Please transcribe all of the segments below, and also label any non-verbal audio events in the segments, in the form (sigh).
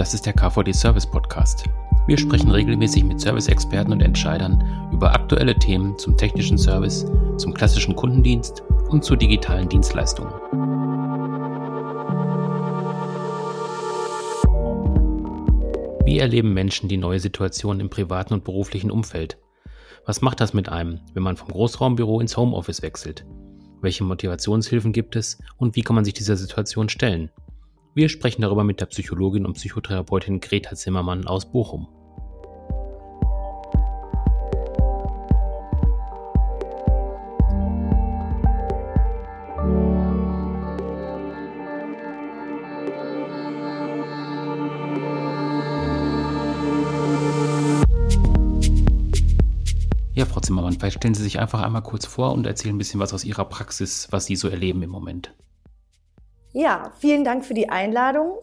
Das ist der KVD Service Podcast. Wir sprechen regelmäßig mit Service-Experten und Entscheidern über aktuelle Themen zum technischen Service, zum klassischen Kundendienst und zu digitalen Dienstleistungen. Wie erleben Menschen die neue Situation im privaten und beruflichen Umfeld? Was macht das mit einem, wenn man vom Großraumbüro ins Homeoffice wechselt? Welche Motivationshilfen gibt es und wie kann man sich dieser Situation stellen? Wir sprechen darüber mit der Psychologin und Psychotherapeutin Greta Zimmermann aus Bochum. Ja, Frau Zimmermann, vielleicht stellen Sie sich einfach einmal kurz vor und erzählen ein bisschen was aus Ihrer Praxis, was Sie so erleben im Moment. Ja, vielen Dank für die Einladung.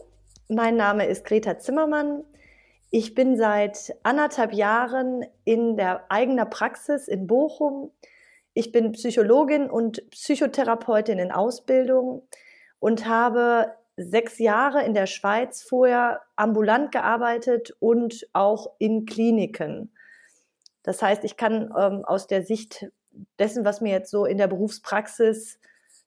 Mein Name ist Greta Zimmermann. Ich bin seit anderthalb Jahren in der eigenen Praxis in Bochum. Ich bin Psychologin und Psychotherapeutin in Ausbildung und habe sechs Jahre in der Schweiz vorher ambulant gearbeitet und auch in Kliniken. Das heißt, ich kann ähm, aus der Sicht dessen, was mir jetzt so in der Berufspraxis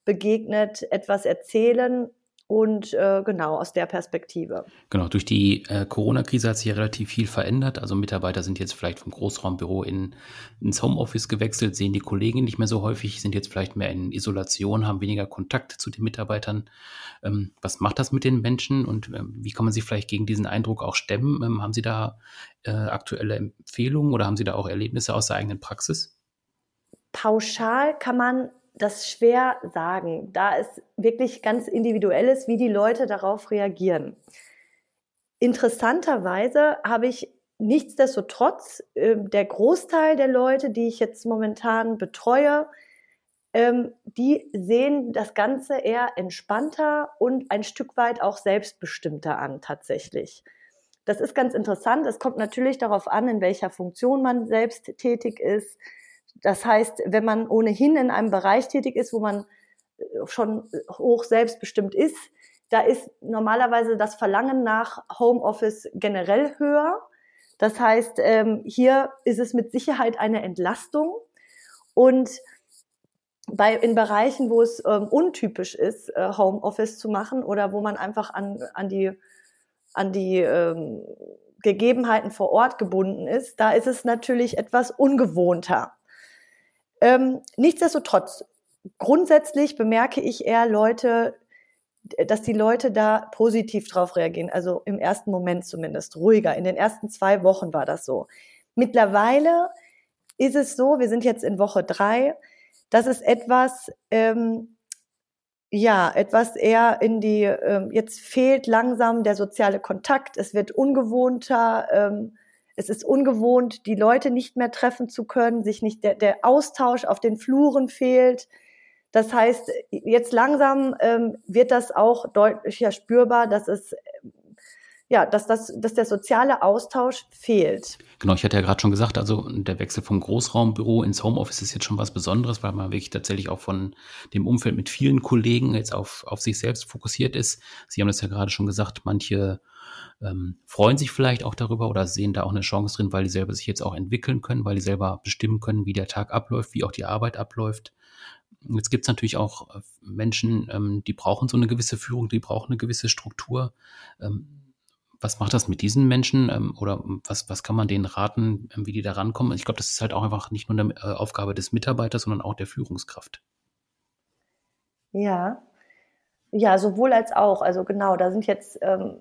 begegnet, etwas erzählen und äh, genau aus der Perspektive. Genau, durch die äh, Corona-Krise hat sich ja relativ viel verändert. Also Mitarbeiter sind jetzt vielleicht vom Großraumbüro in, ins Homeoffice gewechselt, sehen die Kollegen nicht mehr so häufig, sind jetzt vielleicht mehr in Isolation, haben weniger Kontakt zu den Mitarbeitern. Ähm, was macht das mit den Menschen und ähm, wie kann man sich vielleicht gegen diesen Eindruck auch stemmen? Ähm, haben Sie da äh, aktuelle Empfehlungen oder haben Sie da auch Erlebnisse aus der eigenen Praxis? Pauschal kann man das schwer sagen, da es wirklich ganz individuell ist, wie die Leute darauf reagieren. Interessanterweise habe ich nichtsdestotrotz äh, der Großteil der Leute, die ich jetzt momentan betreue, ähm, die sehen das Ganze eher entspannter und ein Stück weit auch selbstbestimmter an tatsächlich. Das ist ganz interessant. Es kommt natürlich darauf an, in welcher Funktion man selbst tätig ist das heißt, wenn man ohnehin in einem Bereich tätig ist, wo man äh, schon hoch selbstbestimmt ist, da ist normalerweise das Verlangen nach Homeoffice generell höher. Das heißt, ähm, hier ist es mit Sicherheit eine Entlastung. Und bei, in Bereichen, wo es ähm, untypisch ist, äh, Homeoffice zu machen oder wo man einfach an, an die, an die ähm, Gegebenheiten vor Ort gebunden ist, da ist es natürlich etwas ungewohnter. Ähm, nichtsdestotrotz, grundsätzlich bemerke ich eher Leute, dass die Leute da positiv drauf reagieren. Also im ersten Moment zumindest ruhiger. In den ersten zwei Wochen war das so. Mittlerweile ist es so, wir sind jetzt in Woche drei, dass es etwas, ähm, ja, etwas eher in die, ähm, jetzt fehlt langsam der soziale Kontakt, es wird ungewohnter, ähm, es ist ungewohnt, die Leute nicht mehr treffen zu können, sich nicht der, der Austausch auf den Fluren fehlt. Das heißt, jetzt langsam ähm, wird das auch deutlicher spürbar, dass es ja, dass, das, dass der soziale Austausch fehlt. Genau, ich hatte ja gerade schon gesagt, also der Wechsel vom Großraumbüro ins Homeoffice ist jetzt schon was Besonderes, weil man wirklich tatsächlich auch von dem Umfeld mit vielen Kollegen jetzt auf, auf sich selbst fokussiert ist. Sie haben das ja gerade schon gesagt, manche ähm, freuen sich vielleicht auch darüber oder sehen da auch eine Chance drin, weil die selber sich jetzt auch entwickeln können, weil die selber bestimmen können, wie der Tag abläuft, wie auch die Arbeit abläuft. Jetzt gibt es natürlich auch äh, Menschen, ähm, die brauchen so eine gewisse Führung, die brauchen eine gewisse Struktur. Ähm, was macht das mit diesen Menschen ähm, oder was, was kann man denen raten, ähm, wie die da rankommen? Ich glaube, das ist halt auch einfach nicht nur eine äh, Aufgabe des Mitarbeiters, sondern auch der Führungskraft. Ja, ja, sowohl als auch. Also genau, da sind jetzt ähm,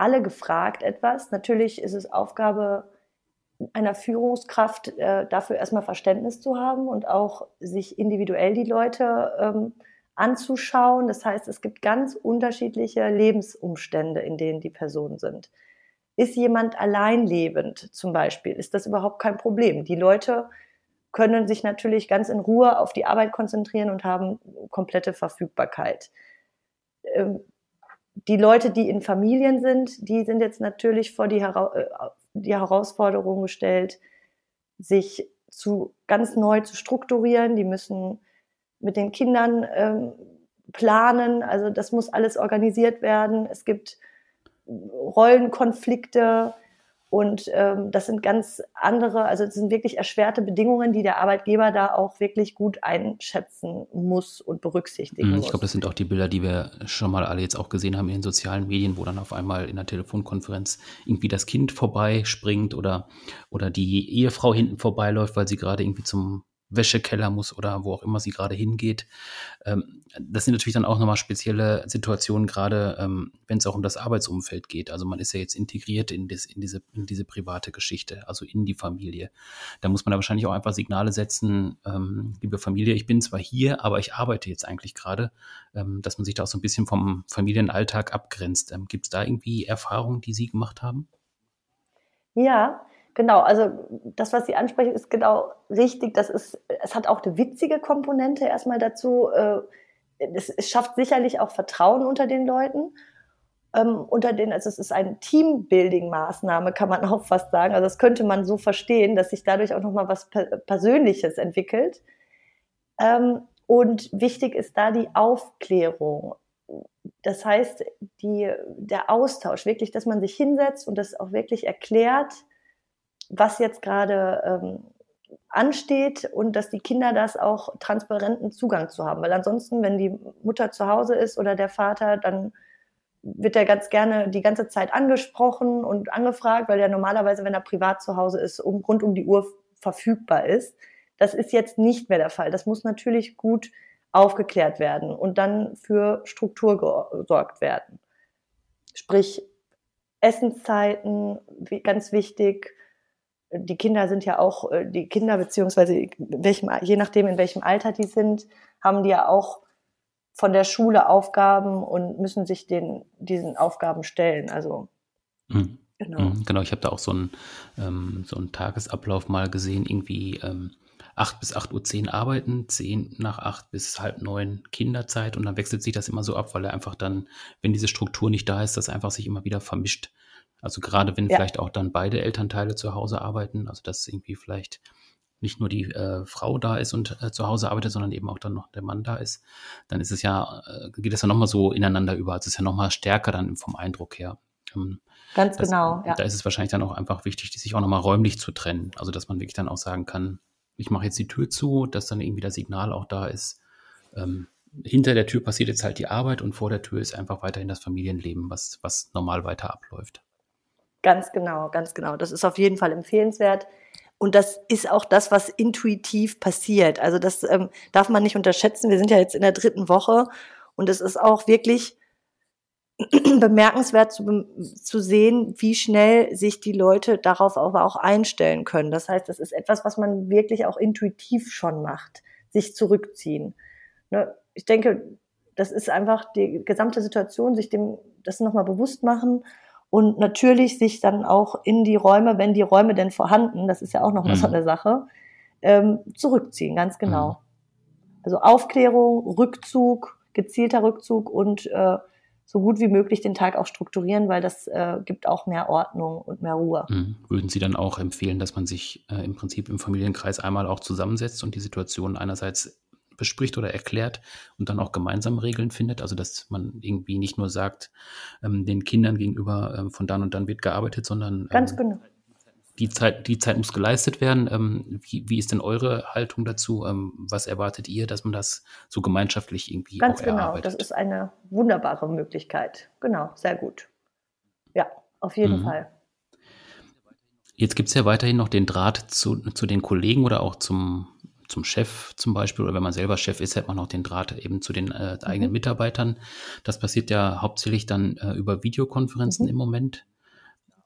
alle gefragt etwas. Natürlich ist es Aufgabe einer Führungskraft, äh, dafür erstmal Verständnis zu haben und auch sich individuell die Leute ähm, anzuschauen. Das heißt, es gibt ganz unterschiedliche Lebensumstände, in denen die Personen sind. Ist jemand alleinlebend zum Beispiel, ist das überhaupt kein Problem. Die Leute können sich natürlich ganz in Ruhe auf die Arbeit konzentrieren und haben komplette Verfügbarkeit. Die Leute, die in Familien sind, die sind jetzt natürlich vor die, Hera äh, die Herausforderung gestellt, sich zu ganz neu zu strukturieren. Die müssen mit den Kindern ähm, planen. Also das muss alles organisiert werden. Es gibt Rollenkonflikte, und ähm, das sind ganz andere, also es sind wirklich erschwerte Bedingungen, die der Arbeitgeber da auch wirklich gut einschätzen muss und berücksichtigen mhm, muss. Ich glaube, das sind auch die Bilder, die wir schon mal alle jetzt auch gesehen haben in den sozialen Medien, wo dann auf einmal in der Telefonkonferenz irgendwie das Kind vorbeispringt oder, oder die Ehefrau hinten vorbeiläuft, weil sie gerade irgendwie zum Wäschekeller muss oder wo auch immer sie gerade hingeht. Ähm, das sind natürlich dann auch nochmal spezielle Situationen, gerade ähm, wenn es auch um das Arbeitsumfeld geht. Also man ist ja jetzt integriert in, das, in, diese, in diese private Geschichte, also in die Familie. Da muss man da wahrscheinlich auch einfach Signale setzen, ähm, liebe Familie, ich bin zwar hier, aber ich arbeite jetzt eigentlich gerade, dass man sich da auch so ein bisschen vom Familienalltag abgrenzt. Gibt es da irgendwie Erfahrungen, die Sie gemacht haben? Ja, Genau, also das, was Sie ansprechen, ist genau richtig. Das ist, es hat auch eine witzige Komponente erstmal dazu. Äh, es, schafft sicherlich auch Vertrauen unter den Leuten. Ähm, unter den, also es ist eine Teambuilding-Maßnahme, kann man (laughs) auch fast sagen. Also das könnte man so verstehen, dass sich dadurch auch nochmal was Persönliches entwickelt. Ähm, und wichtig ist da die Aufklärung. Das heißt, die, der Austausch, wirklich, dass man sich hinsetzt und das auch wirklich erklärt, was jetzt gerade ähm, ansteht und dass die Kinder das auch transparenten Zugang zu haben. Weil ansonsten, wenn die Mutter zu Hause ist oder der Vater, dann wird er ganz gerne die ganze Zeit angesprochen und angefragt, weil er normalerweise, wenn er privat zu Hause ist, um, rund um die Uhr verfügbar ist. Das ist jetzt nicht mehr der Fall. Das muss natürlich gut aufgeklärt werden und dann für Struktur gesorgt werden. Sprich, Essenszeiten, ganz wichtig, die Kinder sind ja auch, äh, die Kinder beziehungsweise welchem, je nachdem in welchem Alter die sind, haben die ja auch von der Schule Aufgaben und müssen sich den, diesen Aufgaben stellen. Also mhm. genau. Mhm, genau, ich habe da auch so einen, ähm, so einen Tagesablauf mal gesehen, irgendwie ähm, 8 bis 8.10 Uhr arbeiten, 10 nach 8 bis halb 9 Kinderzeit und dann wechselt sich das immer so ab, weil er einfach dann, wenn diese Struktur nicht da ist, das einfach sich immer wieder vermischt. Also gerade wenn ja. vielleicht auch dann beide Elternteile zu Hause arbeiten, also dass irgendwie vielleicht nicht nur die äh, Frau da ist und äh, zu Hause arbeitet, sondern eben auch dann noch der Mann da ist, dann ist es ja, äh, geht es ja nochmal so ineinander über. Also es ist ja nochmal stärker dann vom Eindruck her. Ähm, Ganz das, genau, ja. Da ist es wahrscheinlich dann auch einfach wichtig, sich auch nochmal räumlich zu trennen. Also dass man wirklich dann auch sagen kann, ich mache jetzt die Tür zu, dass dann irgendwie das Signal auch da ist. Ähm, hinter der Tür passiert jetzt halt die Arbeit und vor der Tür ist einfach weiterhin das Familienleben, was, was normal weiter abläuft. Ganz genau, ganz genau. Das ist auf jeden Fall empfehlenswert. Und das ist auch das, was intuitiv passiert. Also das ähm, darf man nicht unterschätzen. Wir sind ja jetzt in der dritten Woche und es ist auch wirklich (clears throat) bemerkenswert zu, zu sehen, wie schnell sich die Leute darauf aber auch einstellen können. Das heißt, das ist etwas, was man wirklich auch intuitiv schon macht, sich zurückziehen. Ne? Ich denke, das ist einfach die gesamte Situation, sich dem das nochmal bewusst machen und natürlich sich dann auch in die Räume, wenn die Räume denn vorhanden, das ist ja auch noch mal mhm. so eine Sache, ähm, zurückziehen, ganz genau. Mhm. Also Aufklärung, Rückzug, gezielter Rückzug und äh, so gut wie möglich den Tag auch strukturieren, weil das äh, gibt auch mehr Ordnung und mehr Ruhe. Mhm. Würden Sie dann auch empfehlen, dass man sich äh, im Prinzip im Familienkreis einmal auch zusammensetzt und die Situation einerseits bespricht oder erklärt und dann auch gemeinsam Regeln findet. Also dass man irgendwie nicht nur sagt, ähm, den Kindern gegenüber ähm, von dann und dann wird gearbeitet, sondern ganz ähm, genau. Die Zeit, die Zeit muss geleistet werden. Ähm, wie, wie ist denn eure Haltung dazu? Ähm, was erwartet ihr, dass man das so gemeinschaftlich irgendwie Ganz auch genau, erarbeitet? das ist eine wunderbare Möglichkeit. Genau, sehr gut. Ja, auf jeden mhm. Fall. Jetzt gibt es ja weiterhin noch den Draht zu, zu den Kollegen oder auch zum, zum Chef zum Beispiel oder wenn man selber Chef ist, hat man auch den Draht eben zu den äh, eigenen mhm. Mitarbeitern. Das passiert ja hauptsächlich dann äh, über Videokonferenzen mhm. im Moment.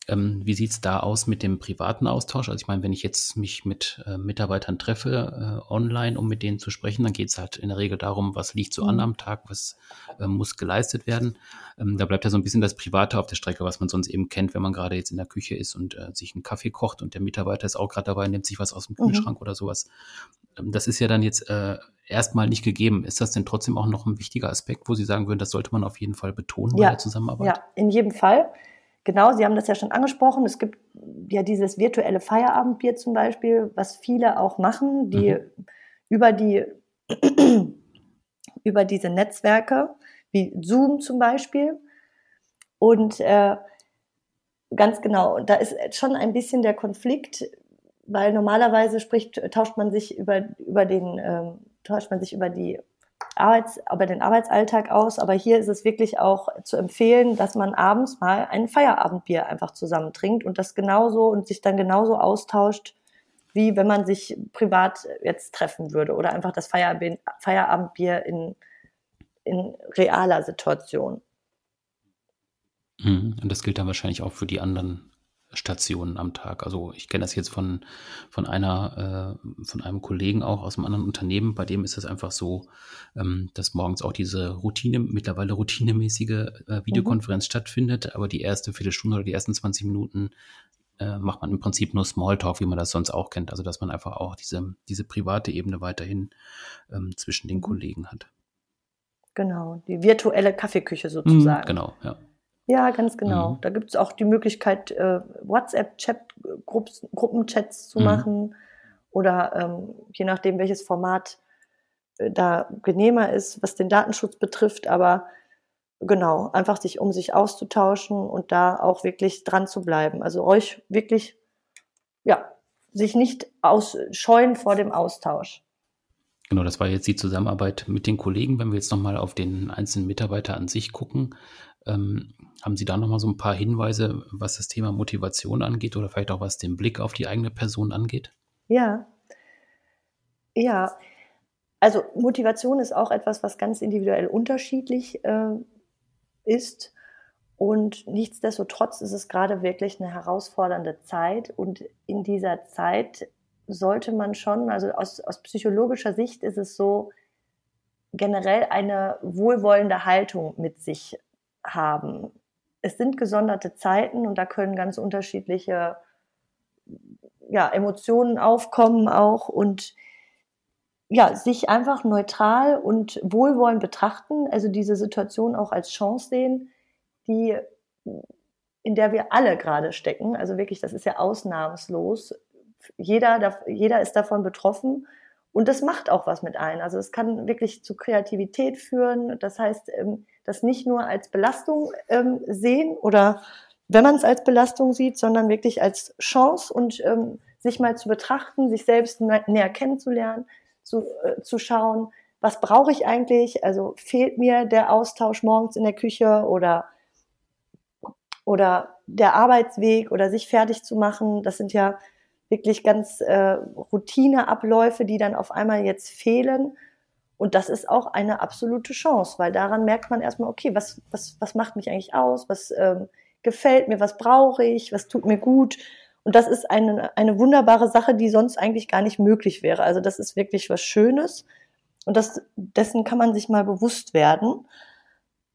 Ähm, wie sieht's da aus mit dem privaten Austausch? Also ich meine, wenn ich jetzt mich mit äh, Mitarbeitern treffe äh, online, um mit denen zu sprechen, dann geht's halt in der Regel darum, was liegt so mhm. an am Tag, was äh, muss geleistet werden. Ähm, da bleibt ja so ein bisschen das Private auf der Strecke, was man sonst eben kennt, wenn man gerade jetzt in der Küche ist und äh, sich einen Kaffee kocht und der Mitarbeiter ist auch gerade dabei, nimmt sich was aus dem mhm. Kühlschrank mhm. oder sowas. Ähm, das ist ja dann jetzt äh, erstmal nicht gegeben. Ist das denn trotzdem auch noch ein wichtiger Aspekt, wo Sie sagen würden, das sollte man auf jeden Fall betonen ja, bei der Zusammenarbeit? Ja, in jedem Fall. Genau, Sie haben das ja schon angesprochen. Es gibt ja dieses virtuelle Feierabendbier zum Beispiel, was viele auch machen, die mhm. über die (clears throat) über diese Netzwerke wie Zoom zum Beispiel. Und äh, ganz genau, da ist schon ein bisschen der Konflikt, weil normalerweise spricht, tauscht man sich über, über den, ähm, tauscht man sich über die Arbeits, über den Arbeitsalltag aus, aber hier ist es wirklich auch zu empfehlen, dass man abends mal ein Feierabendbier einfach zusammen trinkt und das genauso und sich dann genauso austauscht, wie wenn man sich privat jetzt treffen würde oder einfach das Feierabendbier in, in realer Situation. Mhm. Und das gilt dann wahrscheinlich auch für die anderen Stationen am Tag. Also ich kenne das jetzt von, von einer, äh, von einem Kollegen auch aus einem anderen Unternehmen, bei dem ist es einfach so, ähm, dass morgens auch diese Routine, mittlerweile routinemäßige äh, Videokonferenz mhm. stattfindet, aber die erste Viertelstunde oder die ersten 20 Minuten äh, macht man im Prinzip nur Smalltalk, wie man das sonst auch kennt. Also dass man einfach auch diese, diese private Ebene weiterhin ähm, zwischen den mhm. Kollegen hat. Genau, die virtuelle Kaffeeküche sozusagen. Mhm, genau, ja. Ja, ganz genau. Mhm. Da gibt es auch die Möglichkeit, äh, WhatsApp-Gruppenchats zu mhm. machen oder ähm, je nachdem, welches Format äh, da genehmer ist, was den Datenschutz betrifft. Aber genau, einfach sich um sich auszutauschen und da auch wirklich dran zu bleiben. Also euch wirklich, ja, sich nicht ausscheuen vor dem Austausch. Genau, das war jetzt die Zusammenarbeit mit den Kollegen. Wenn wir jetzt nochmal auf den einzelnen Mitarbeiter an sich gucken, ähm, haben Sie da nochmal so ein paar Hinweise, was das Thema Motivation angeht oder vielleicht auch was den Blick auf die eigene Person angeht? Ja. Ja. Also Motivation ist auch etwas, was ganz individuell unterschiedlich äh, ist. Und nichtsdestotrotz ist es gerade wirklich eine herausfordernde Zeit. Und in dieser Zeit sollte man schon, also aus, aus psychologischer Sicht ist es so, generell eine wohlwollende Haltung mit sich haben. Es sind gesonderte Zeiten und da können ganz unterschiedliche ja, Emotionen aufkommen auch und ja, sich einfach neutral und wohlwollend betrachten, also diese Situation auch als Chance sehen, die, in der wir alle gerade stecken. Also wirklich, das ist ja ausnahmslos. Jeder, jeder ist davon betroffen und das macht auch was mit ein. Also es kann wirklich zu Kreativität führen. Das heißt, ähm, das nicht nur als Belastung ähm, sehen oder wenn man es als Belastung sieht, sondern wirklich als Chance und ähm, sich mal zu betrachten, sich selbst näher kennenzulernen, zu, äh, zu schauen, was brauche ich eigentlich? Also fehlt mir der Austausch morgens in der Küche oder oder der Arbeitsweg oder sich fertig zu machen. Das sind ja wirklich ganz äh, Routineabläufe, die dann auf einmal jetzt fehlen. Und das ist auch eine absolute Chance, weil daran merkt man erstmal, okay, was, was, was macht mich eigentlich aus? Was ähm, gefällt mir? Was brauche ich? Was tut mir gut? Und das ist eine, eine wunderbare Sache, die sonst eigentlich gar nicht möglich wäre. Also das ist wirklich was Schönes. Und das, dessen kann man sich mal bewusst werden.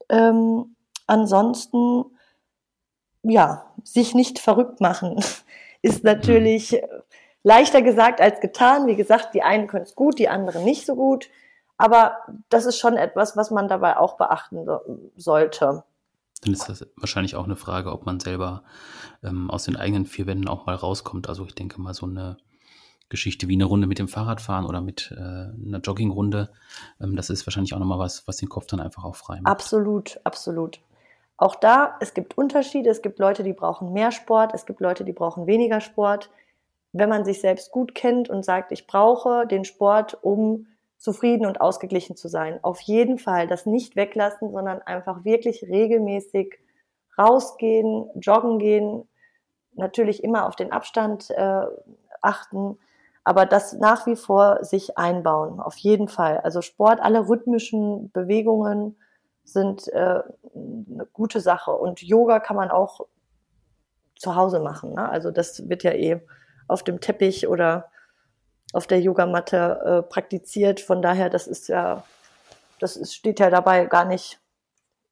Ähm, ansonsten, ja, sich nicht verrückt machen (laughs) ist natürlich mhm. leichter gesagt als getan. Wie gesagt, die einen können es gut, die anderen nicht so gut. Aber das ist schon etwas, was man dabei auch beachten sollte. Dann ist das wahrscheinlich auch eine Frage, ob man selber ähm, aus den eigenen vier Wänden auch mal rauskommt. Also ich denke mal so eine Geschichte wie eine Runde mit dem Fahrradfahren oder mit äh, einer Joggingrunde. Ähm, das ist wahrscheinlich auch nochmal was, was den Kopf dann einfach auch frei macht. Absolut, absolut. Auch da, es gibt Unterschiede. Es gibt Leute, die brauchen mehr Sport. Es gibt Leute, die brauchen weniger Sport. Wenn man sich selbst gut kennt und sagt, ich brauche den Sport, um zufrieden und ausgeglichen zu sein, auf jeden Fall das nicht weglassen, sondern einfach wirklich regelmäßig rausgehen, joggen gehen, natürlich immer auf den Abstand äh, achten, aber das nach wie vor sich einbauen, auf jeden Fall. Also Sport, alle rhythmischen Bewegungen, sind äh, eine gute Sache. Und Yoga kann man auch zu Hause machen. Ne? Also das wird ja eh auf dem Teppich oder auf der Yogamatte äh, praktiziert. Von daher, das ist ja, das ist, steht ja dabei gar nicht,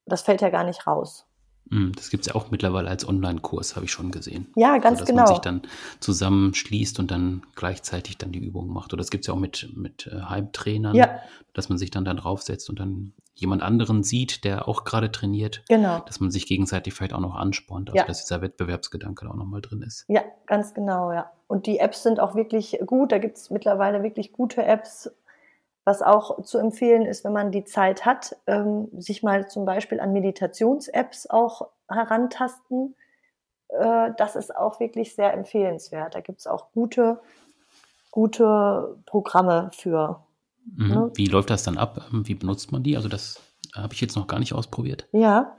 das fällt ja gar nicht raus. Hm, das gibt es ja auch mittlerweile als Online-Kurs, habe ich schon gesehen. Ja, ganz also, dass genau. Dass man sich dann zusammenschließt und dann gleichzeitig dann die Übung macht. Oder das gibt es ja auch mit, mit äh, Heimtrainern, ja. dass man sich dann da draufsetzt und dann jemand anderen sieht, der auch gerade trainiert. Genau. Dass man sich gegenseitig vielleicht auch noch anspornt, also ja. dass dieser Wettbewerbsgedanke da auch nochmal drin ist. Ja, ganz genau, ja. Und die Apps sind auch wirklich gut. Da gibt es mittlerweile wirklich gute Apps, was auch zu empfehlen ist, wenn man die Zeit hat, ähm, sich mal zum Beispiel an Meditations-Apps auch herantasten, äh, das ist auch wirklich sehr empfehlenswert. Da gibt es auch gute, gute Programme für. Mhm. Ne? Wie läuft das dann ab? Wie benutzt man die? Also das habe ich jetzt noch gar nicht ausprobiert. Ja,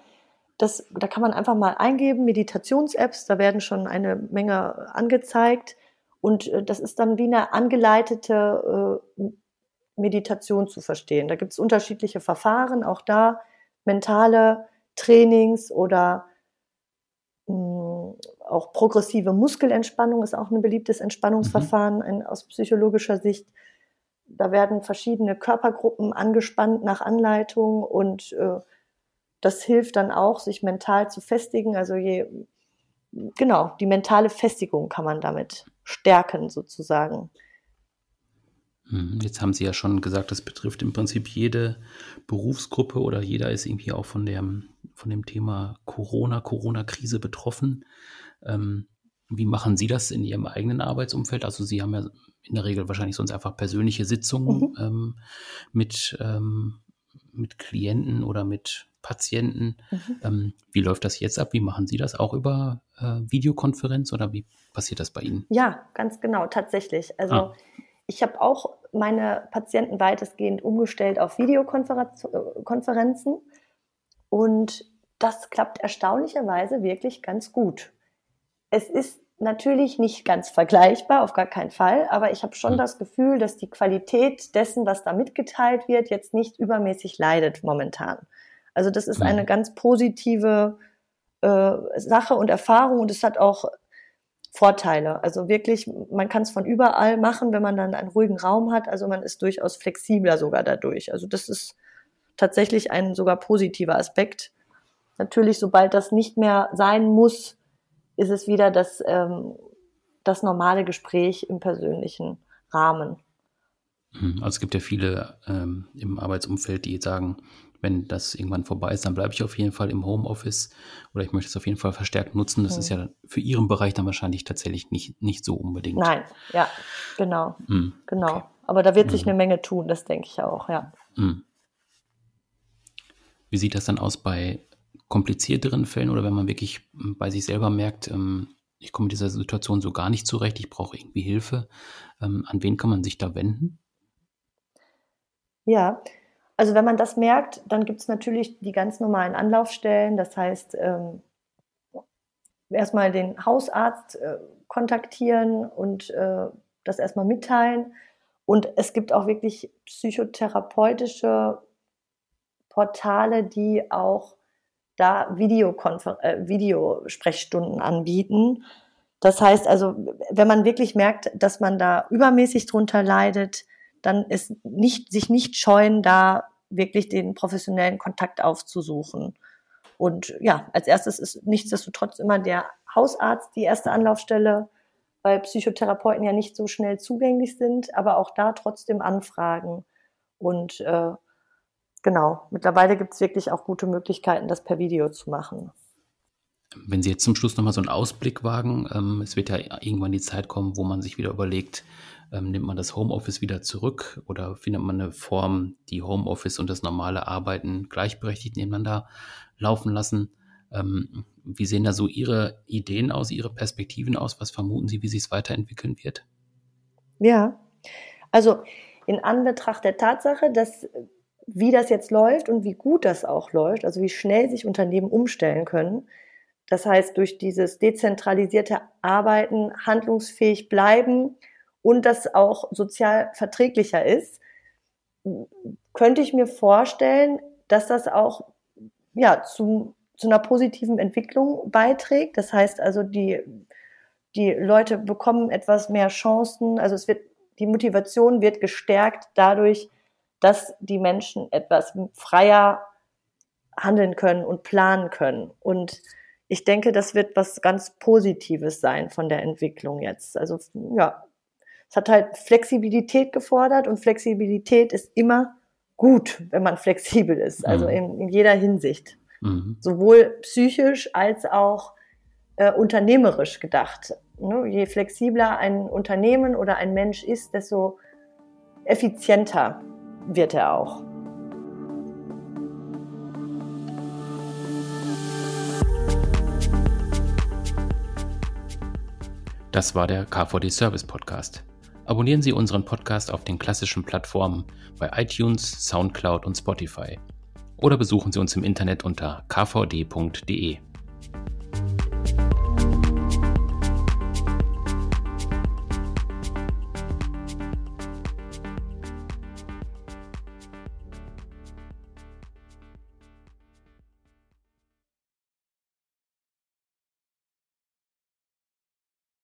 das, da kann man einfach mal eingeben, Meditations-Apps, da werden schon eine Menge angezeigt. Und äh, das ist dann wie eine angeleitete äh, Meditation zu verstehen. Da gibt es unterschiedliche Verfahren, auch da mentale Trainings oder mh, hm, auch progressive Muskelentspannung ist auch ein beliebtes Entspannungsverfahren mhm. aus psychologischer Sicht. Da werden verschiedene Körpergruppen angespannt nach Anleitung und äh, das hilft dann auch, sich mental zu festigen. Also je, genau, die mentale Festigung kann man damit stärken sozusagen. Mhm. Jetzt haben Sie ja schon gesagt, das betrifft im Prinzip jede Berufsgruppe oder jeder ist irgendwie auch von dem, von dem Thema Corona, Corona-Krise betroffen. Ähm, wie machen Sie das in Ihrem eigenen Arbeitsumfeld? Also Sie haben ja in der Regel wahrscheinlich sonst einfach persönliche Sitzungen mhm. ähm, mit, ähm, mit Klienten oder mit Patienten. Mhm. Ähm, wie läuft das jetzt ab? Wie machen Sie das? Auch über äh, Videokonferenz oder wie passiert das bei Ihnen? Ja, ganz genau, tatsächlich. Also ah. ich habe auch meine Patienten weitestgehend umgestellt auf Videokonferenzen äh, und das klappt erstaunlicherweise wirklich ganz gut. Es ist natürlich nicht ganz vergleichbar, auf gar keinen Fall, aber ich habe schon mhm. das Gefühl, dass die Qualität dessen, was da mitgeteilt wird, jetzt nicht übermäßig leidet momentan. Also das ist eine mhm. ganz positive äh, Sache und Erfahrung und es hat auch Vorteile. Also wirklich, man kann es von überall machen, wenn man dann einen ruhigen Raum hat. Also man ist durchaus flexibler sogar dadurch. Also das ist tatsächlich ein sogar positiver Aspekt. Natürlich, sobald das nicht mehr sein muss, ist es wieder das, ähm, das normale Gespräch im persönlichen Rahmen. Mhm. Also es gibt ja viele ähm, im Arbeitsumfeld, die sagen, wenn das irgendwann vorbei ist, dann bleibe ich auf jeden Fall im Homeoffice oder ich möchte es auf jeden Fall verstärkt nutzen. Das mhm. ist ja für Ihren Bereich dann wahrscheinlich tatsächlich nicht, nicht so unbedingt. Nein, ja, genau. Mhm. Genau. Okay. Aber da wird sich mhm. eine Menge tun, das denke ich auch, ja. Mhm. Wie sieht das dann aus bei komplizierteren Fällen oder wenn man wirklich bei sich selber merkt, ähm, ich komme mit dieser Situation so gar nicht zurecht, ich brauche irgendwie Hilfe. Ähm, an wen kann man sich da wenden? Ja, also wenn man das merkt, dann gibt es natürlich die ganz normalen Anlaufstellen. Das heißt, ähm, erstmal den Hausarzt äh, kontaktieren und äh, das erstmal mitteilen. Und es gibt auch wirklich psychotherapeutische Portale, die auch da Videokonfer äh, Videosprechstunden anbieten. Das heißt also, wenn man wirklich merkt, dass man da übermäßig drunter leidet, dann ist nicht, sich nicht scheuen, da wirklich den professionellen Kontakt aufzusuchen. Und ja, als erstes ist nichtsdestotrotz immer der Hausarzt die erste Anlaufstelle, weil Psychotherapeuten ja nicht so schnell zugänglich sind, aber auch da trotzdem anfragen. Und äh, genau, mittlerweile gibt es wirklich auch gute Möglichkeiten, das per Video zu machen. Wenn Sie jetzt zum Schluss nochmal so einen Ausblick wagen, ähm, es wird ja irgendwann die Zeit kommen, wo man sich wieder überlegt, ähm, nimmt man das Homeoffice wieder zurück oder findet man eine Form, die Homeoffice und das normale Arbeiten gleichberechtigt nebeneinander laufen lassen? Ähm, wie sehen da so Ihre Ideen aus, Ihre Perspektiven aus? Was vermuten Sie, wie sich es weiterentwickeln wird? Ja, also in Anbetracht der Tatsache, dass wie das jetzt läuft und wie gut das auch läuft, also wie schnell sich Unternehmen umstellen können, das heißt, durch dieses dezentralisierte Arbeiten handlungsfähig bleiben und das auch sozial verträglicher ist, könnte ich mir vorstellen, dass das auch ja, zu, zu einer positiven Entwicklung beiträgt. Das heißt also, die, die Leute bekommen etwas mehr Chancen. Also es wird, die Motivation wird gestärkt dadurch, dass die Menschen etwas freier handeln können und planen können. Und ich denke, das wird was ganz Positives sein von der Entwicklung jetzt. Also ja, es hat halt Flexibilität gefordert und Flexibilität ist immer gut, wenn man flexibel ist, also mhm. in, in, jeder Hinsicht. Mhm. Sowohl psychisch als auch äh, unternehmerisch gedacht. Ne? Je flexibler ein Unternehmen oder ein Mensch ist, desto effizienter wird er auch. Das war der KVD Service Podcast. Abonnieren Sie unseren Podcast auf den klassischen Plattformen bei iTunes, SoundCloud und Spotify. Oder besuchen Sie uns im Internet unter kvd.de.